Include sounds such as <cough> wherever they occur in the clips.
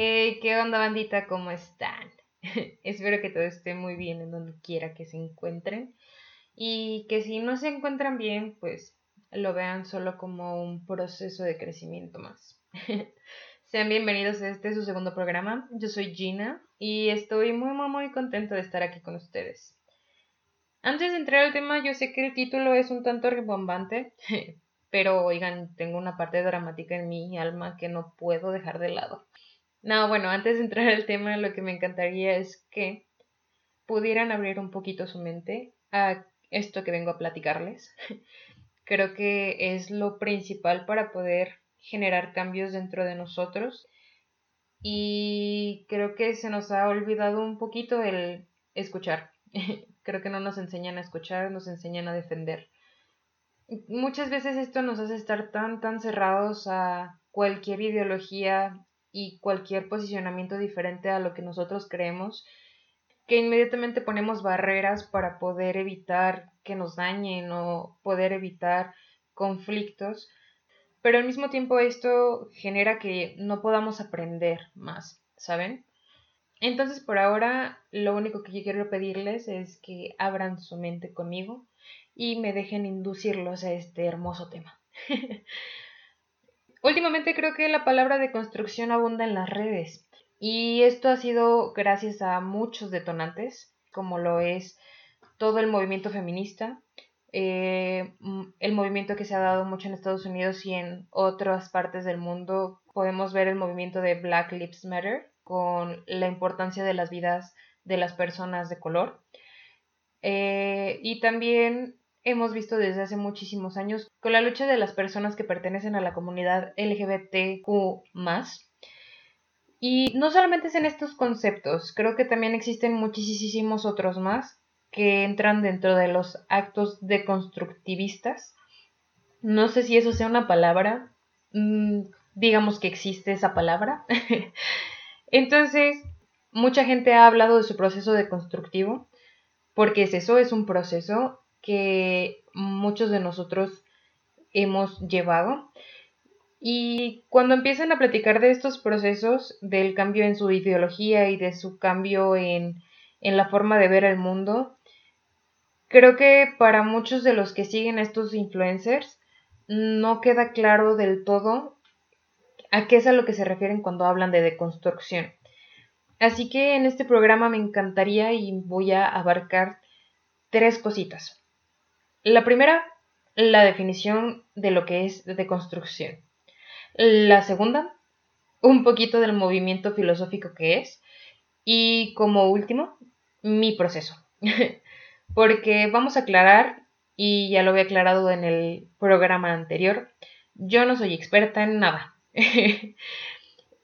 Hey, ¿qué onda bandita? ¿Cómo están? <laughs> Espero que todo esté muy bien en donde quiera que se encuentren y que si no se encuentran bien, pues lo vean solo como un proceso de crecimiento más. <laughs> Sean bienvenidos a este su segundo programa. Yo soy Gina y estoy muy muy muy contenta de estar aquí con ustedes. Antes de entrar al tema, yo sé que el título es un tanto ribombante, <laughs> pero oigan, tengo una parte dramática en mi alma que no puedo dejar de lado. No, bueno, antes de entrar al tema, lo que me encantaría es que pudieran abrir un poquito su mente a esto que vengo a platicarles. <laughs> Creo que es lo principal para poder generar cambios dentro de nosotros y creo que se nos ha olvidado un poquito el escuchar. <laughs> creo que no nos enseñan a escuchar, nos enseñan a defender. Muchas veces esto nos hace estar tan, tan cerrados a cualquier ideología y cualquier posicionamiento diferente a lo que nosotros creemos, que inmediatamente ponemos barreras para poder evitar que nos dañen o poder evitar conflictos, pero al mismo tiempo esto genera que no podamos aprender más, ¿saben? Entonces por ahora lo único que yo quiero pedirles es que abran su mente conmigo y me dejen inducirlos a este hermoso tema. <laughs> Últimamente creo que la palabra de construcción abunda en las redes y esto ha sido gracias a muchos detonantes, como lo es todo el movimiento feminista, eh, el movimiento que se ha dado mucho en Estados Unidos y en otras partes del mundo. Podemos ver el movimiento de Black Lives Matter con la importancia de las vidas de las personas de color. Eh, y también hemos visto desde hace muchísimos años con la lucha de las personas que pertenecen a la comunidad LGBTQ. Y no solamente es en estos conceptos, creo que también existen muchísimos otros más que entran dentro de los actos deconstructivistas. No sé si eso sea una palabra, mm, digamos que existe esa palabra. <laughs> Entonces, mucha gente ha hablado de su proceso deconstructivo, porque es eso, es un proceso que muchos de nosotros hemos llevado. Y cuando empiezan a platicar de estos procesos, del cambio en su ideología y de su cambio en, en la forma de ver el mundo, creo que para muchos de los que siguen estos influencers no queda claro del todo a qué es a lo que se refieren cuando hablan de deconstrucción. Así que en este programa me encantaría y voy a abarcar tres cositas. La primera, la definición de lo que es deconstrucción. La segunda, un poquito del movimiento filosófico que es. Y como último, mi proceso. <laughs> Porque vamos a aclarar, y ya lo había aclarado en el programa anterior, yo no soy experta en nada. <laughs>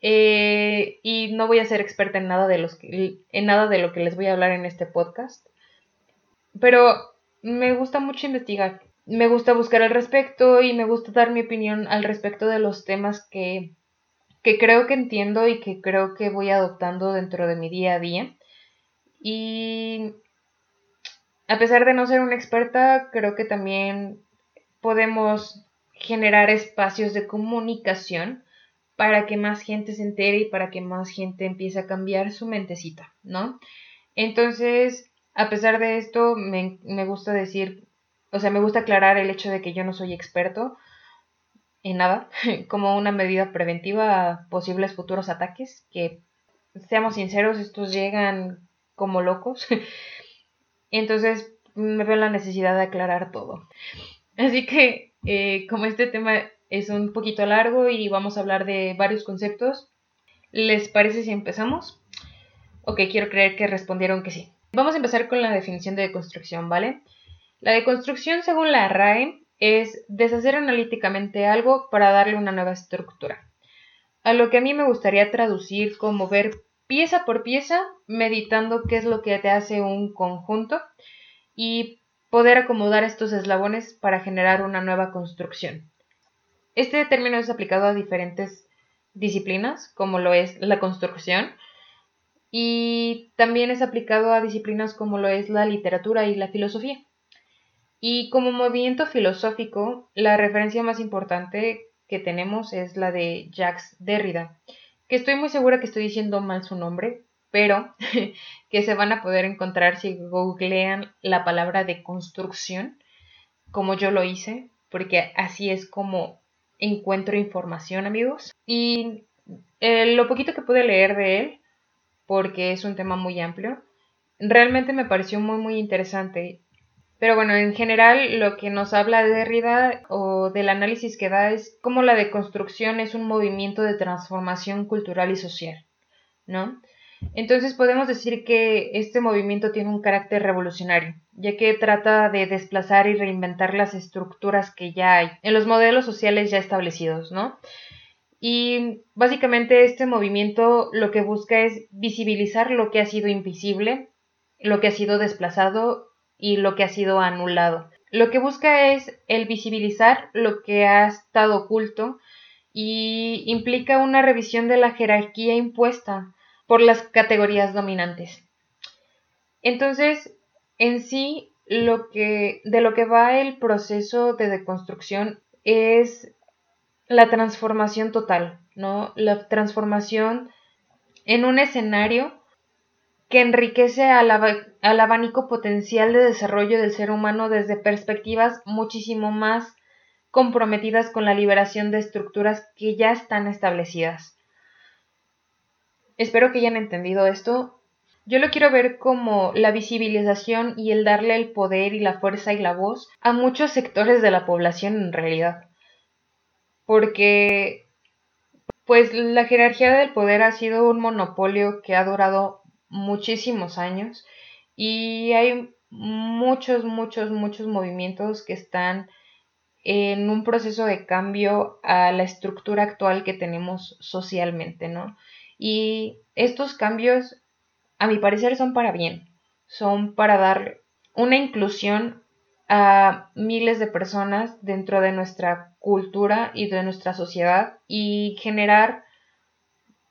Eh, y no voy a ser experta en nada de los en nada de lo que les voy a hablar en este podcast. Pero me gusta mucho investigar. Me gusta buscar al respecto y me gusta dar mi opinión al respecto de los temas que, que creo que entiendo y que creo que voy adoptando dentro de mi día a día. Y a pesar de no ser una experta, creo que también podemos generar espacios de comunicación para que más gente se entere y para que más gente empiece a cambiar su mentecita, ¿no? Entonces, a pesar de esto, me, gusta decir, o sea, me gusta aclarar el hecho de que yo no soy experto en nada, <laughs> como una medida preventiva a posibles futuros ataques, que seamos sinceros, estos llegan como locos. <laughs> Entonces, me veo la necesidad de aclarar todo. Así que, eh, como este tema es un poquito largo y vamos a hablar de varios conceptos, ¿les parece si empezamos? Ok, quiero creer que respondieron que sí. Vamos a empezar con la definición de deconstrucción, ¿vale? La deconstrucción, según la RAE, es deshacer analíticamente algo para darle una nueva estructura. A lo que a mí me gustaría traducir como ver pieza por pieza, meditando qué es lo que te hace un conjunto y poder acomodar estos eslabones para generar una nueva construcción. Este término es aplicado a diferentes disciplinas, como lo es la construcción, y también es aplicado a disciplinas como lo es la literatura y la filosofía. Y como movimiento filosófico, la referencia más importante que tenemos es la de Jacques Derrida, que estoy muy segura que estoy diciendo mal su nombre, pero <laughs> que se van a poder encontrar si googlean la palabra de construcción, como yo lo hice, porque así es como encuentro información, amigos. Y eh, lo poquito que pude leer de él, porque es un tema muy amplio, realmente me pareció muy, muy interesante. Pero bueno, en general lo que nos habla de Derrida o del análisis que da es cómo la deconstrucción es un movimiento de transformación cultural y social, ¿no? Entonces podemos decir que este movimiento tiene un carácter revolucionario, ya que trata de desplazar y reinventar las estructuras que ya hay en los modelos sociales ya establecidos, ¿no? Y básicamente este movimiento lo que busca es visibilizar lo que ha sido invisible, lo que ha sido desplazado y lo que ha sido anulado. Lo que busca es el visibilizar lo que ha estado oculto y implica una revisión de la jerarquía impuesta por las categorías dominantes. Entonces, en sí, lo que, de lo que va el proceso de deconstrucción es la transformación total, ¿no? La transformación en un escenario que enriquece al, al, abanico potencial de desarrollo del ser humano desde perspectivas muchísimo más comprometidas con la liberación de estructuras que ya están establecidas. Espero que hayan entendido esto. Yo lo quiero ver como la visibilización y el darle el poder y la fuerza y la voz a muchos sectores de la población en realidad. Porque pues la jerarquía del poder ha sido un monopolio que ha durado muchísimos años y hay muchos, muchos, muchos movimientos que están en un proceso de cambio a la estructura actual que tenemos socialmente, ¿no? Y estos cambios, a mi parecer, son para bien. Son para dar una inclusión a miles de personas dentro de nuestra cultura y de nuestra sociedad y generar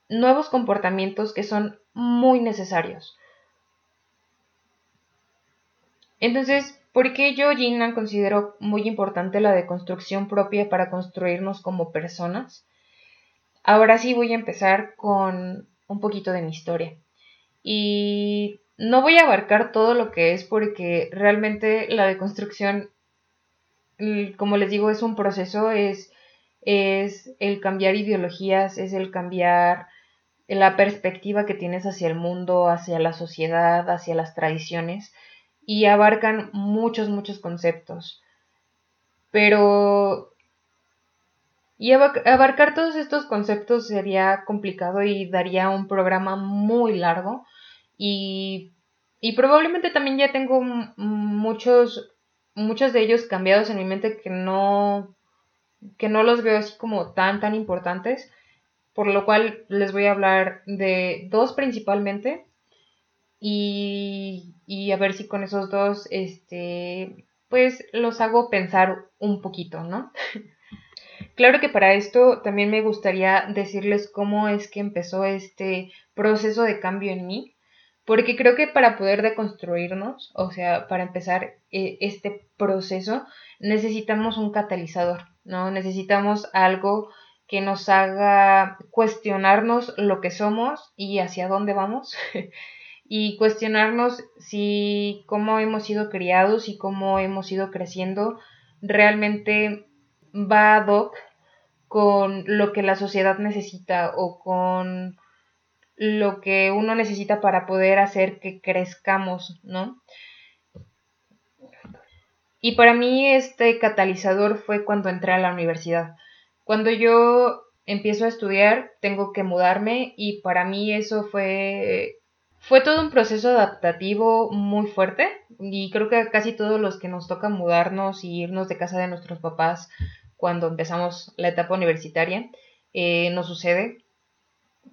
nuevos comportamientos que son muy necesarios. Entonces, ¿por qué yo, Gina, considero muy importante la deconstrucción propia para construirnos como personas? Ahora sí voy a empezar con un poquito de mi historia. Y no voy a abarcar todo lo que es porque realmente la deconstrucción, como les digo, es un proceso, es, es el cambiar ideologías, es el cambiar la perspectiva que tienes hacia el mundo, hacia la sociedad, hacia las tradiciones y abarcan muchos, muchos conceptos. Pero y abarcar todos estos conceptos sería complicado y daría un programa muy largo. Y, probablemente también ya tengo muchos, muchos de ellos cambiados en mi mente que no, que no los veo así como tan, tan importantes. Por lo cual les voy a hablar de dos principalmente. Y, y a ver si con esos dos, este, pues los hago pensar un poquito, ¿no? <laughs> Claro que para esto también me gustaría decirles cómo es que empezó este proceso de cambio en mí, porque creo que para poder deconstruirnos, o sea, para empezar eh, este proceso, necesitamos un catalizador, ¿no? Necesitamos algo que nos haga cuestionarnos lo que somos y hacia dónde vamos. <laughs> y cuestionarnos si cómo hemos sido criados y cómo hemos ido creciendo realmente va ad hoc con lo que la sociedad necesita o con lo que uno necesita para poder hacer que crezcamos, ¿no? Y para mí este catalizador fue cuando entré a la universidad. Cuando yo empiezo a estudiar, tengo que mudarme y para mí eso fue fue todo un proceso adaptativo muy fuerte y creo que casi todos los que nos toca mudarnos y irnos de casa de nuestros papás cuando empezamos la etapa universitaria, eh, nos sucede.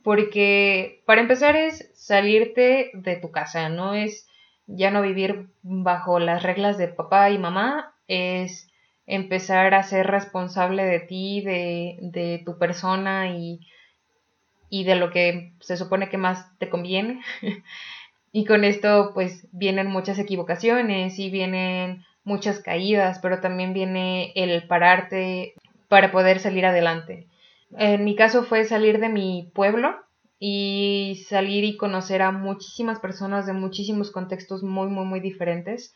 Porque para empezar es salirte de tu casa, no es ya no vivir bajo las reglas de papá y mamá, es empezar a ser responsable de ti, de, de tu persona y, y de lo que se supone que más te conviene. <laughs> y con esto pues vienen muchas equivocaciones y vienen muchas caídas, pero también viene el pararte para poder salir adelante. En mi caso fue salir de mi pueblo y salir y conocer a muchísimas personas de muchísimos contextos muy, muy, muy diferentes.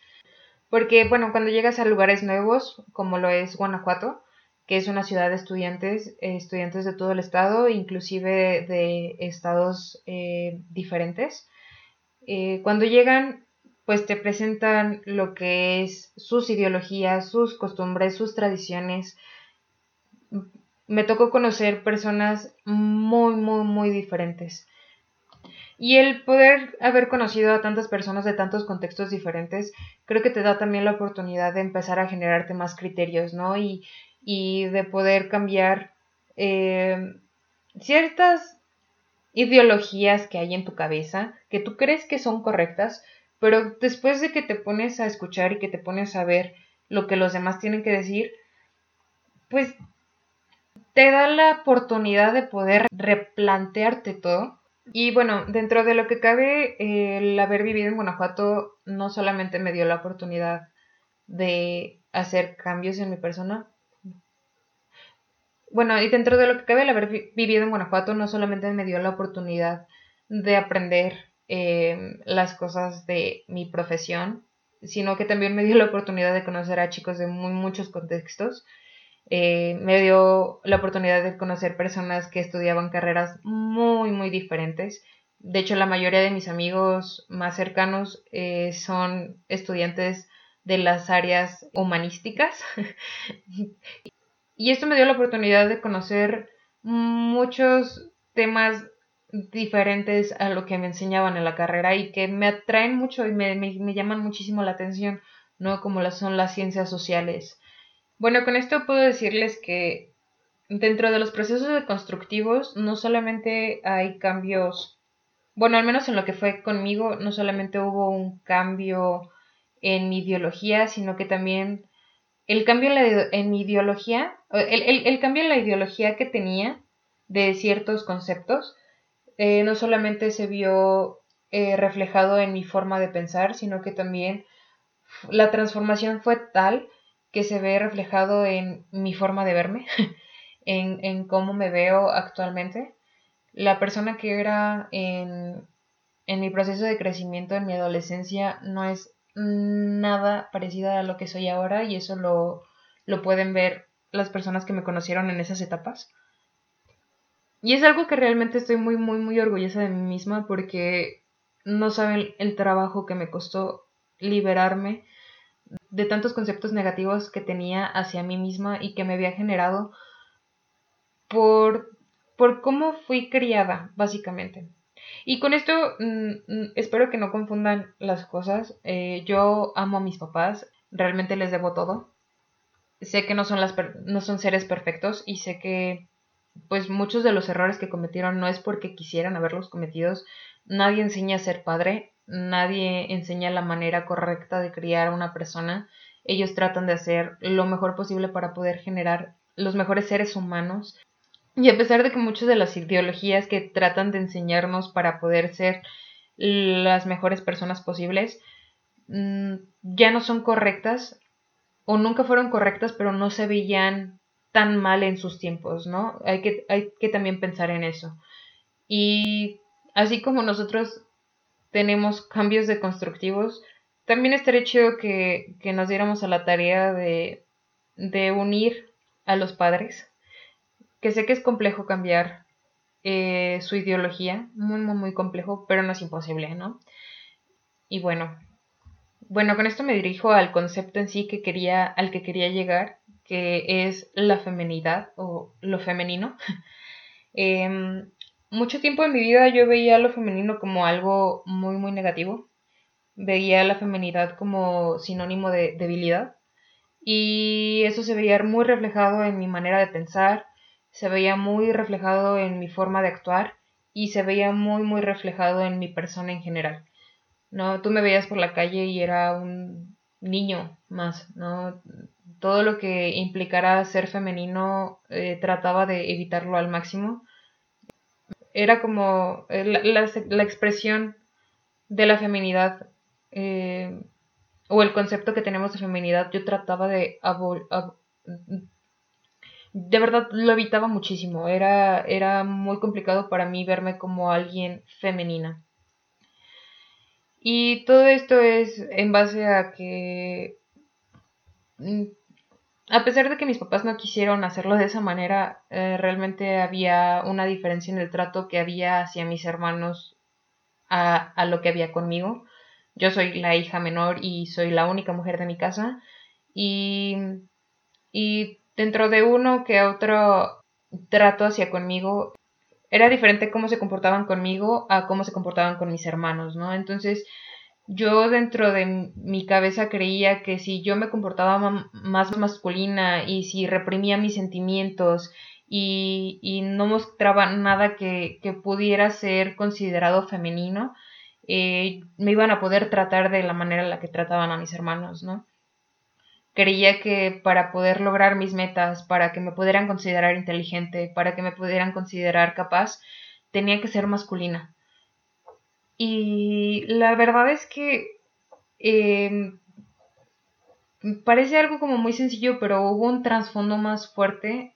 Porque, bueno, cuando llegas a lugares nuevos, como lo es Guanajuato, que es una ciudad de estudiantes, eh, estudiantes de todo el estado, inclusive de estados eh, diferentes, eh, cuando llegan, pues te presentan lo que es sus ideologías, sus costumbres, sus tradiciones. Me tocó conocer personas muy, muy, muy diferentes. Y el poder haber conocido a tantas personas de tantos contextos diferentes, creo que te da también la oportunidad de empezar a generarte más criterios, ¿no? Y, de poder cambiar eh, ciertas ideologías que hay en tu cabeza, que tú crees que son correctas, pero después de que te pones a escuchar y que te pones a ver lo que los demás tienen que decir, pues te da la oportunidad de poder replantearte todo y bueno, dentro de lo que cabe, el haber vivido en Guanajuato no solamente me dio la oportunidad de hacer cambios en mi persona. Bueno, y dentro de lo que cabe, el haber vivido en Guanajuato no solamente me dio la oportunidad de aprender em, las cosas de mi profesión, sino que también me dio la oportunidad de conocer a chicos de muy muchos contextos eh, me dio la oportunidad de conocer personas que estudiaban carreras muy, muy diferentes. De hecho, la mayoría de mis amigos más cercanos eh, son estudiantes de las áreas humanísticas. <laughs> y esto me dio la oportunidad de conocer muchos temas diferentes a lo que me enseñaban en la carrera y que me atraen mucho y me, me llaman muchísimo la atención, ¿no? Como las son las ciencias sociales, bueno, con esto puedo decirles que dentro de los procesos constructivos no solamente hay cambios, bueno, al menos en lo que fue conmigo, no solamente hubo un cambio en mi ideología, sino que también el cambio en, mi ideología, el, cambio en la ideología que tenía de ciertos conceptos, eh, no solamente se vio eh, reflejado en mi forma de pensar, sino que también la transformación fue tal que se ve reflejado en mi forma de verme, <laughs> en, cómo me veo actualmente. La persona que era en, mi proceso de crecimiento en mi adolescencia no es nada parecida a lo que soy ahora y eso lo, lo pueden ver las personas que me conocieron en esas etapas. Y es algo que realmente estoy muy, muy, muy orgullosa de mí misma porque no saben el trabajo que me costó liberarme de tantos conceptos negativos que tenía hacia mí misma y que me había generado por, por cómo fui criada, básicamente. Y con esto mm, mm, espero que no confundan las cosas. Eh, yo amo a mis papás, realmente les debo todo. Sé que no son, las no son seres perfectos y sé que pues muchos de los errores que cometieron no es porque quisieran haberlos cometidos. Nadie enseña a ser padre, nadie enseña la manera correcta de criar a una persona. Ellos tratan de hacer lo mejor posible para poder generar los mejores seres humanos. Y a pesar de que muchas de las ideologías que tratan de enseñarnos para poder ser las mejores personas posibles mm, ya no son correctas o nunca fueron correctas, pero no se veían tan mal en sus tiempos, ¿no? Hay que, hay que también pensar en eso. Y así como nosotros tenemos cambios de constructivos, también estaría chido que, nos diéramos a la tarea de, de, unir a los padres, que sé que es complejo cambiar eh, su ideología, muy, muy, muy complejo, pero no es imposible, ¿no? Y bueno, bueno, con esto me dirijo al concepto en sí que quería, al que quería llegar, que es la femenidad o lo femenino. <laughs> Em, mucho tiempo en mi vida yo veía lo femenino como algo muy, muy negativo. Veía la feminidad como sinónimo de debilidad. Y eso se veía muy reflejado en mi manera de pensar, se veía muy reflejado en mi forma de actuar y se veía muy, muy reflejado en mi persona en general. ¿no? Tú me veías por la calle y era un niño más, ¿no? Todo lo que implicara ser femenino eh, trataba de evitarlo al máximo era como eh, la, expresión de la feminidad eh, o el concepto que tenemos de feminidad, yo trataba de de verdad lo evitaba muchísimo. Era, era muy complicado para mí verme como alguien femenina. Y todo esto es en base a que, mm, a pesar de que mis papás no quisieron hacerlo de esa manera, eh, realmente había una diferencia en el trato que había hacia mis hermanos a, a lo que había conmigo. Yo soy la hija menor y soy la única mujer de mi casa. Y, y dentro de uno que otro trato hacia conmigo era diferente cómo se comportaban conmigo a cómo se comportaban con mis hermanos, ¿no? Entonces, yo dentro de mi cabeza creía que si yo me comportaba más masculina y si reprimía mis sentimientos y, y no mostraba nada que, que, pudiera ser considerado femenino, eh, me iban a poder tratar de la manera en la que trataban a mis hermanos, ¿no? Creía que para poder lograr mis metas, para que me pudieran considerar inteligente, para que me pudieran considerar capaz, tenía que ser masculina. Y la verdad es que eh, parece algo como muy sencillo, pero hubo un trasfondo más fuerte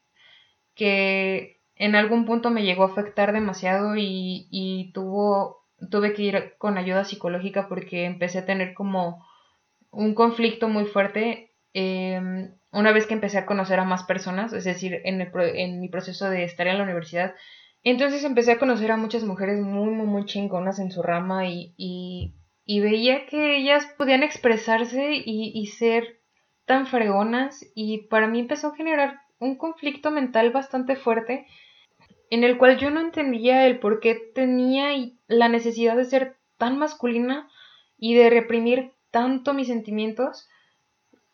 que en algún punto me llegó a afectar demasiado y, y tuvo, tuve que ir con ayuda psicológica porque empecé a tener como un conflicto muy fuerte Em, una vez que empecé a conocer a más personas, es decir, en, el, en mi proceso de estar en la universidad, entonces empecé a conocer a muchas mujeres muy, muy, muy chingonas en su rama y, y, y veía que ellas podían expresarse y, y, ser tan fregonas y para mí empezó a generar un conflicto mental bastante fuerte en el cual yo no entendía el por qué tenía la necesidad de ser tan masculina y de reprimir tanto mis sentimientos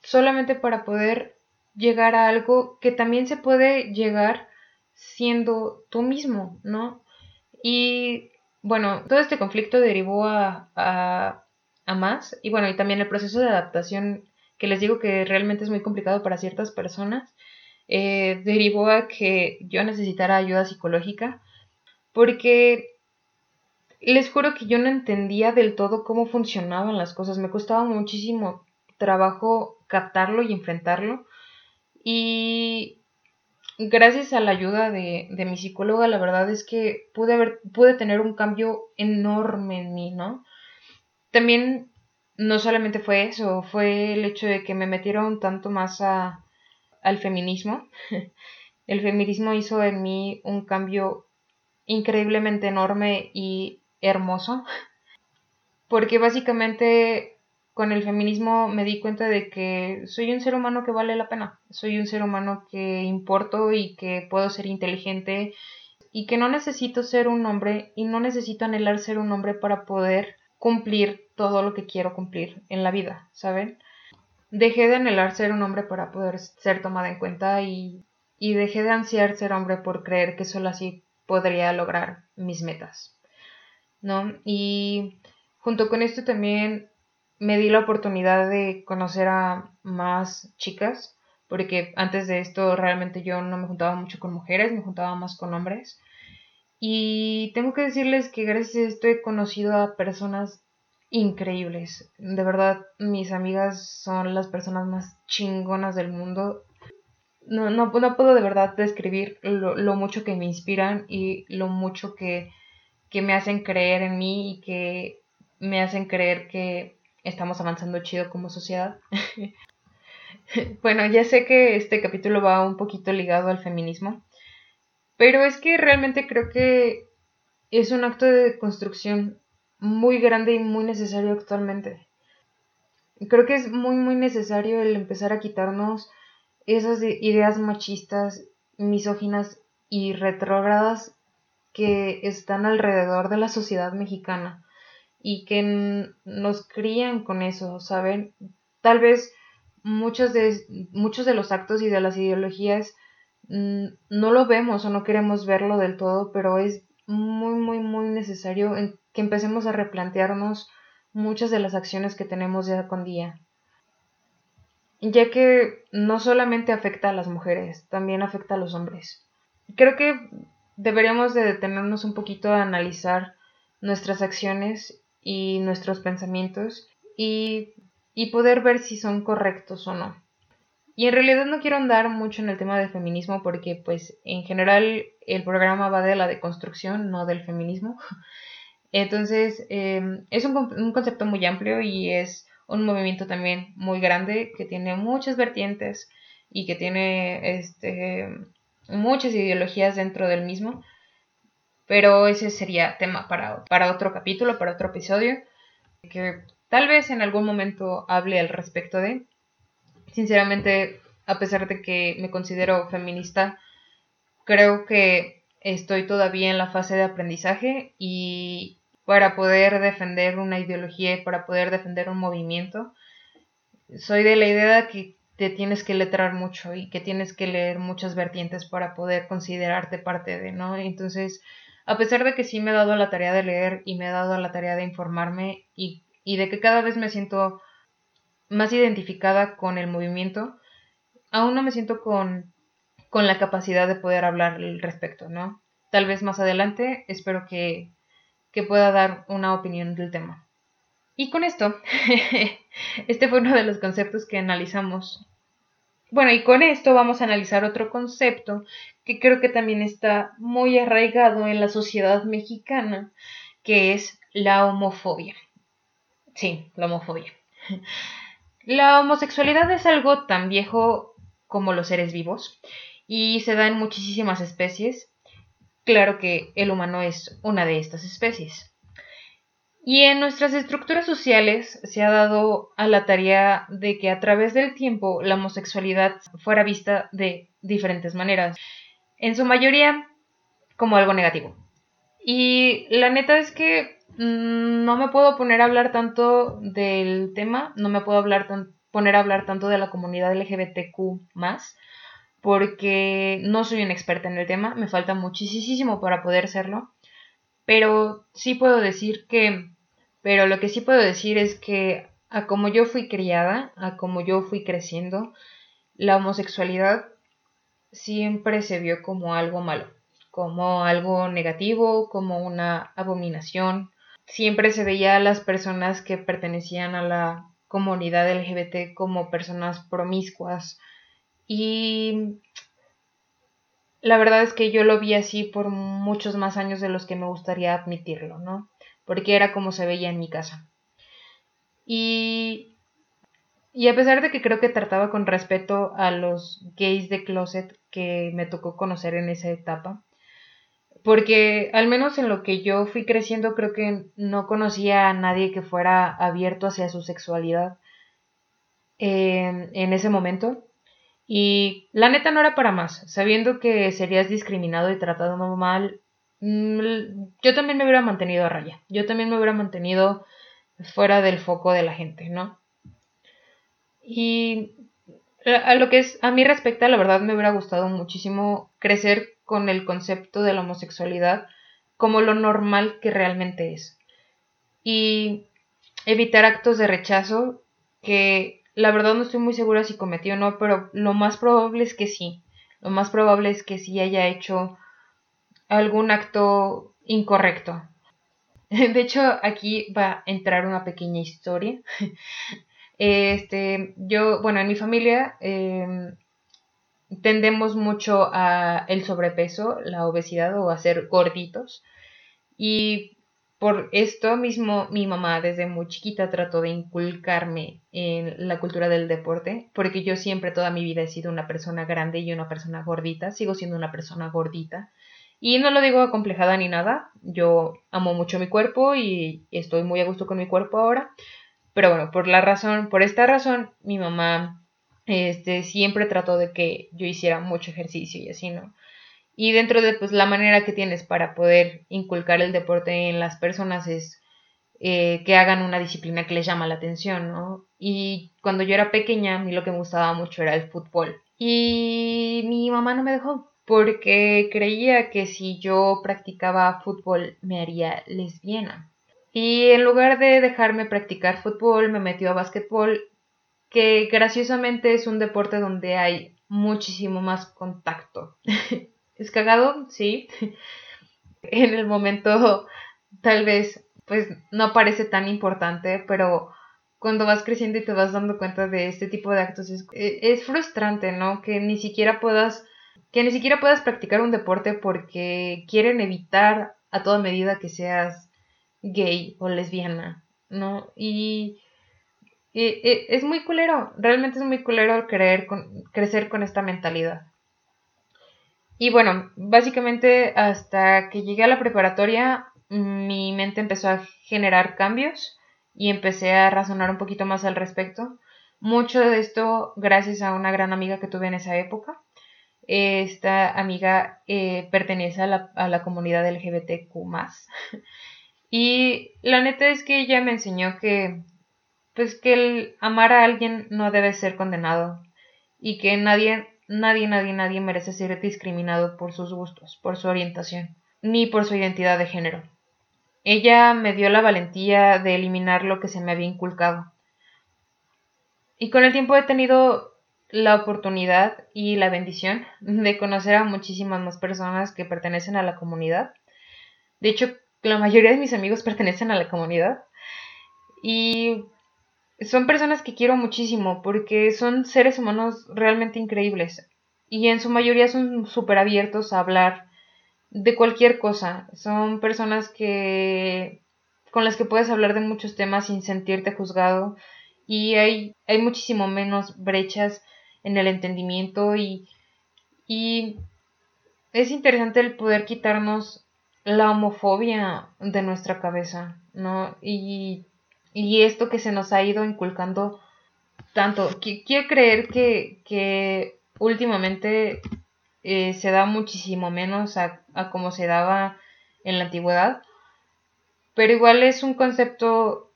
solamente para poder llegar a algo que también se puede llegar siendo tú mismo, ¿no? Y bueno, todo este conflicto derivó a, a, más y bueno, y también el proceso de adaptación que les digo que realmente es muy complicado para ciertas personas, eh, derivó a que yo necesitara ayuda psicológica porque les juro que yo no entendía del todo cómo funcionaban las cosas, me costaba muchísimo trabajo captarlo y enfrentarlo. Y gracias a la ayuda de, de, mi psicóloga, la verdad es que pude, pude tener un cambio enorme en mí, ¿no? También no solamente fue eso, fue el hecho de que me metiera un tanto más a, al feminismo. <laughs> El feminismo hizo en mí un cambio increíblemente enorme y hermoso, <laughs> porque básicamente con el feminismo me di cuenta de que soy un ser humano que vale la pena, soy un ser humano que importo y que puedo ser inteligente y que no necesito ser un hombre y no necesito anhelar ser un hombre para poder cumplir todo lo que quiero cumplir en la vida, ¿saben? Dejé de anhelar ser un hombre para poder ser tomada en cuenta y, y dejé de ansiar ser hombre por creer que solo así podría lograr mis metas, ¿no? Y junto con esto también me di la oportunidad de conocer a más chicas, porque antes de esto realmente yo no me juntaba mucho con mujeres, me juntaba más con hombres. Y tengo que decirles que gracias a esto he conocido a personas increíbles. De verdad, mis amigas son las personas más chingonas del mundo. No, no, puedo de verdad describir lo, lo, mucho que me inspiran y lo mucho que, que me hacen creer en mí y que me hacen creer que estamos avanzando chido como sociedad. <laughs> bueno, ya sé que este capítulo va un poquito ligado al feminismo, pero es que realmente creo que es un acto de construcción muy grande y muy necesario actualmente. Creo que es muy muy necesario el empezar a quitarnos esas ideas machistas, misóginas y retrógradas que están alrededor de la sociedad mexicana y que nos crían con eso, ¿saben? Tal vez muchos de, muchos de los actos y de las ideologías no lo vemos o no queremos verlo del todo, pero es muy, muy, muy necesario que empecemos a replantearnos muchas de las acciones que tenemos día con día. Ya que no solamente afecta a las mujeres, también afecta a los hombres. Creo que deberíamos de detenernos un poquito a analizar nuestras acciones y nuestros pensamientos y, y poder ver si son correctos o no. Y en realidad no quiero andar mucho en el tema del feminismo porque pues en general el programa va de la deconstrucción, no del feminismo. <laughs> Entonces em, es un, un, concepto muy amplio y es un movimiento también muy grande que tiene muchas vertientes y que tiene este, muchas ideologías dentro del mismo. Pero ese sería tema para, para otro capítulo, para otro episodio, que tal vez en algún momento hable al respecto de. Sinceramente, a pesar de que me considero feminista, creo que estoy todavía en la fase de aprendizaje y para poder defender una ideología, para poder defender un movimiento, soy de la idea que te tienes que letrar mucho y que tienes que leer muchas vertientes para poder considerarte parte de, ¿no? Entonces, a pesar de que sí me he dado la tarea de leer y me he dado la tarea de informarme y, de que cada vez me siento más identificada con el movimiento, aún no me siento con, con la capacidad de poder hablar al respecto, ¿no? Tal vez más adelante espero que, que pueda dar una opinión del tema. Y con esto, <laughs> este fue uno de los conceptos que analizamos. Bueno, y con esto vamos a analizar otro concepto que creo que también está muy arraigado en la sociedad mexicana, que es la homofobia. Sí, la homofobia. <laughs> La homosexualidad es algo tan viejo como los seres vivos y se da en muchísimas especies. Claro que el humano es una de estas especies. Y en nuestras estructuras sociales se ha dado a la tarea de que a través del tiempo la homosexualidad fuera vista de diferentes maneras, en su mayoría como algo negativo. Y la neta es que mm, no me puedo poner a hablar tanto del tema, no me puedo hablar poner a hablar tanto de la comunidad LGBTQ más, porque no soy una experta en el tema, me falta muchísimo para poder serlo, pero sí puedo decir que pero lo que sí puedo decir es que a como yo fui criada, a como yo fui creciendo, la homosexualidad siempre se vio como algo malo, como algo negativo, como una abominación. Siempre se veía a las personas que pertenecían a la comunidad LGBT como personas promiscuas y la verdad es que yo lo vi así por muchos más años de los que me gustaría admitirlo, ¿no? Porque era como se veía en mi casa. Y, y a pesar de que creo que trataba con respeto a los gays de closet que me tocó conocer en esa etapa, porque al menos en lo que yo fui creciendo creo que no conocía a nadie que fuera abierto hacia su sexualidad en, en ese momento. Y la neta no era para más, sabiendo que serías discriminado y tratado mal yo también me hubiera mantenido a raya. Yo también me hubiera mantenido fuera del foco de la gente, ¿no? Y a lo que es a mí respecta, la verdad me hubiera gustado muchísimo crecer con el concepto de la homosexualidad como lo normal que realmente es. Y evitar actos de rechazo que la verdad no estoy muy segura si cometió o no, pero lo más probable es que sí. Lo más probable es que sí haya hecho algún acto incorrecto. <laughs> De hecho, aquí va a entrar una pequeña historia. <laughs> Este, yo, bueno, en mi familia em, tendemos mucho a el sobrepeso, la obesidad o a ser gorditos. Y por esto mismo mi mamá desde muy chiquita trató de inculcarme en la cultura del deporte, porque yo siempre toda mi vida he sido una persona grande y una persona gordita, sigo siendo una persona gordita. Y no lo digo acomplejada ni nada, yo amo mucho mi cuerpo y estoy muy a gusto con mi cuerpo ahora. Pero bueno, por la razón, por esta razón, mi mamá este, siempre trató de que yo hiciera mucho ejercicio y así, ¿no? Y dentro de pues, la manera que tienes para poder inculcar el deporte en las personas es eh, que hagan una disciplina que les llama la atención, ¿no? Y cuando yo era pequeña, a mí lo que me gustaba mucho era el fútbol. Y mi mamá no me dejó porque creía que si yo practicaba fútbol me haría lesbiana. Y en lugar de dejarme practicar fútbol, me metió a básquetbol, que graciosamente es un deporte donde hay muchísimo más contacto. <laughs> ¿Es cagado? Sí. <laughs> en el momento tal vez pues no parece tan importante, pero cuando vas creciendo y te vas dando cuenta de este tipo de actos es, es frustrante, ¿no? Que ni siquiera puedas que ni siquiera puedas practicar un deporte porque quieren evitar a toda medida que seas gay o lesbiana, ¿no? Y, es muy culero, realmente es muy culero creer con, crecer con esta mentalidad. Y bueno, básicamente hasta que llegué a la preparatoria, mi mente empezó a generar cambios y empecé a razonar un poquito más al respecto. Mucho de esto gracias a una gran amiga que tuve en esa época. Esta amiga eh, pertenece a la, a la comunidad LGBTQ. <laughs> y la neta es que ella me enseñó que, pues, que el amar a alguien no debe ser condenado y que nadie, nadie, nadie, nadie merece ser discriminado por sus gustos, por su orientación, ni por su identidad de género. Ella me dio la valentía de eliminar lo que se me había inculcado. Y con el tiempo he tenido la oportunidad y la bendición de conocer a muchísimas más personas que pertenecen a la comunidad. De hecho, la mayoría de mis amigos <laughs> pertenecen a la comunidad. Y son personas que quiero muchísimo porque son seres humanos realmente increíbles. Y en su mayoría son súper abiertos a hablar de cualquier cosa. Son personas que con las que puedes hablar de muchos temas sin sentirte juzgado. Y hay, hay muchísimo menos brechas en el entendimiento y, y es interesante el poder quitarnos la homofobia de nuestra cabeza, ¿no? Y, y esto que se nos ha ido inculcando tanto. Quiero creer que, que últimamente eh, se da muchísimo menos a, a como se daba en la antigüedad, pero igual es un concepto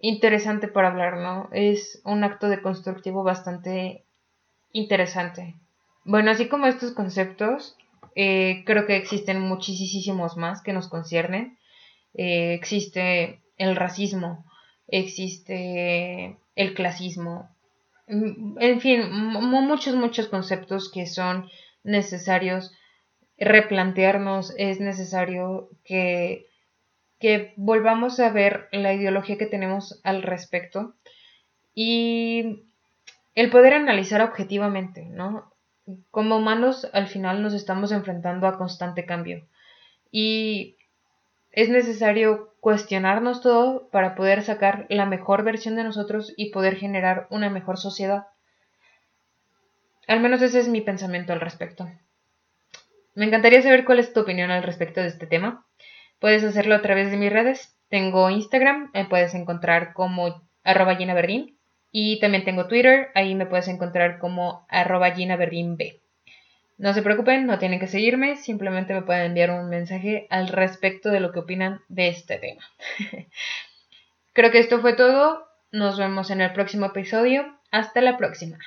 interesante para hablar, ¿no? Es un acto de constructivo bastante interesante. Bueno, así como estos conceptos, eh, creo que existen muchísimos más que nos conciernen. Eh, existe el racismo, existe el clasismo, mm, en fin, muchos, muchos conceptos que son necesarios replantearnos, es necesario que, que volvamos a ver la ideología que tenemos al respecto y el poder analizar objetivamente, ¿no? Como humanos al final nos estamos enfrentando a constante cambio y es necesario cuestionarnos todo para poder sacar la mejor versión de nosotros y poder generar una mejor sociedad. Al menos ese es mi pensamiento al respecto. Me encantaría saber cuál es tu opinión al respecto de este tema. Puedes hacerlo a través de mis redes. Tengo Instagram, me puedes encontrar como arroba y también tengo Twitter, ahí me puedes encontrar como arroba B. No se preocupen, no tienen que seguirme, simplemente me pueden enviar un mensaje al respecto de lo que opinan de este tema. <laughs> Creo que esto fue todo, nos vemos en el próximo episodio, hasta la próxima.